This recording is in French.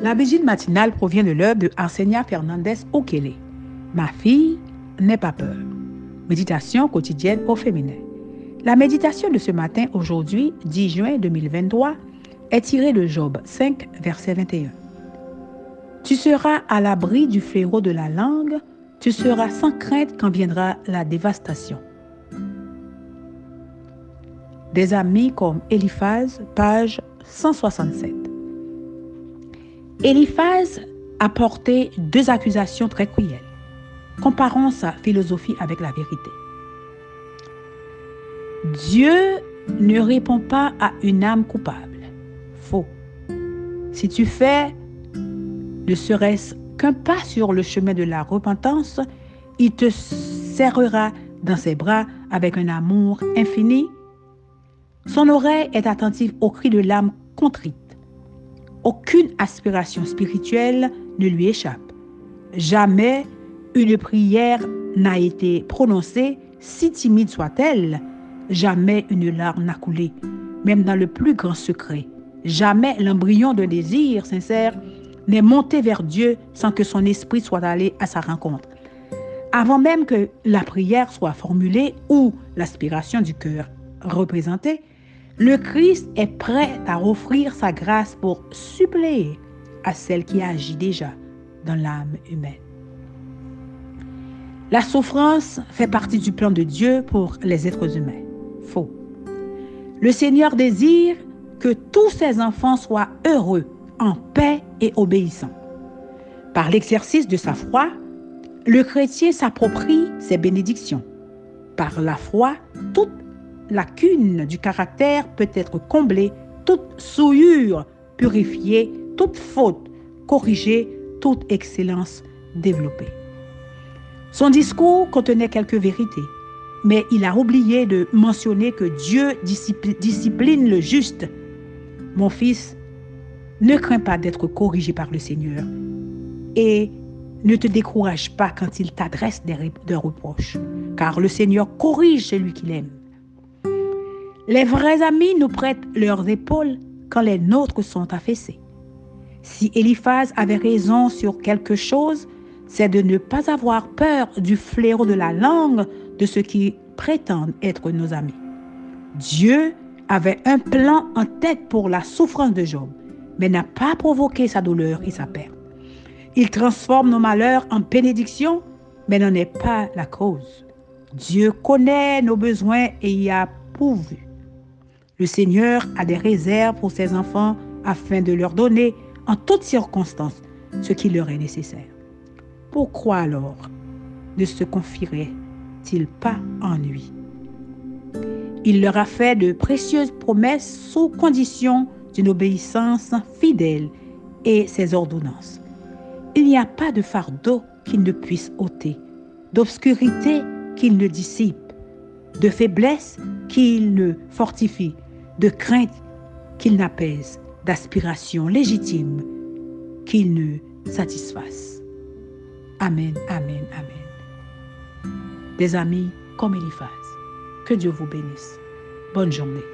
La vigile matinale provient de l'œuvre de Arsenia Fernandez Okele. Ma fille n'est pas peur. Méditation quotidienne au féminin. La méditation de ce matin, aujourd'hui, 10 juin 2023, est tirée de Job 5, verset 21. Tu seras à l'abri du fléau de la langue, tu seras sans crainte quand viendra la dévastation. Des amis comme Eliphaz, page 167. Eliphaz a porté deux accusations très cruelles. Comparons sa philosophie avec la vérité. Dieu ne répond pas à une âme coupable. Faux. Si tu fais ne serait-ce qu'un pas sur le chemin de la repentance, il te serrera dans ses bras avec un amour infini. Son oreille est attentive au cri de l'âme contrite. Aucune aspiration spirituelle ne lui échappe. Jamais une prière n'a été prononcée, si timide soit-elle. Jamais une larme n'a coulé, même dans le plus grand secret. Jamais l'embryon de désir sincère n'est monté vers Dieu sans que son esprit soit allé à sa rencontre. Avant même que la prière soit formulée ou l'aspiration du cœur représentée, le Christ est prêt à offrir sa grâce pour suppléer à celle qui agit déjà dans l'âme humaine. La souffrance fait partie du plan de Dieu pour les êtres humains. Faux. Le Seigneur désire que tous ses enfants soient heureux en paix et obéissant. Par l'exercice de sa foi, le chrétien s'approprie ses bénédictions. Par la foi, toute lacune du caractère peut être comblée, toute souillure purifiée, toute faute corrigée, toute excellence développée. Son discours contenait quelques vérités, mais il a oublié de mentionner que Dieu discipline le juste. Mon fils, ne crains pas d'être corrigé par le Seigneur et ne te décourage pas quand il t'adresse des, reproches, car le Seigneur corrige celui qu'il aime. Les vrais amis nous prêtent leurs épaules quand les nôtres sont affaissés. Si Eliphaz avait raison sur quelque chose, c'est de ne pas avoir peur du fléau de la langue de ceux qui prétendent être nos amis. Dieu avait un plan en tête pour la souffrance de Job mais n'a pas provoqué sa douleur et sa perte. Il transforme nos malheurs en bénédictions, mais n'en est pas la cause. Dieu connaît nos besoins et y a pourvu. Le Seigneur a des réserves pour ses enfants afin de leur donner en toutes circonstances ce qui leur est nécessaire. Pourquoi alors ne se confierait-il pas en lui? Il leur a fait de précieuses promesses sous condition d'une obéissance fidèle et ses ordonnances. Il n'y a pas de fardeau qu'il ne puisse ôter, d'obscurité qu'il ne dissipe, de faiblesse qu'il ne fortifie, de crainte qu'il n'apaise, d'aspiration légitime qu'il ne satisfasse. Amen, amen, amen. Des amis comme Eliphaz, que Dieu vous bénisse. Bonne journée.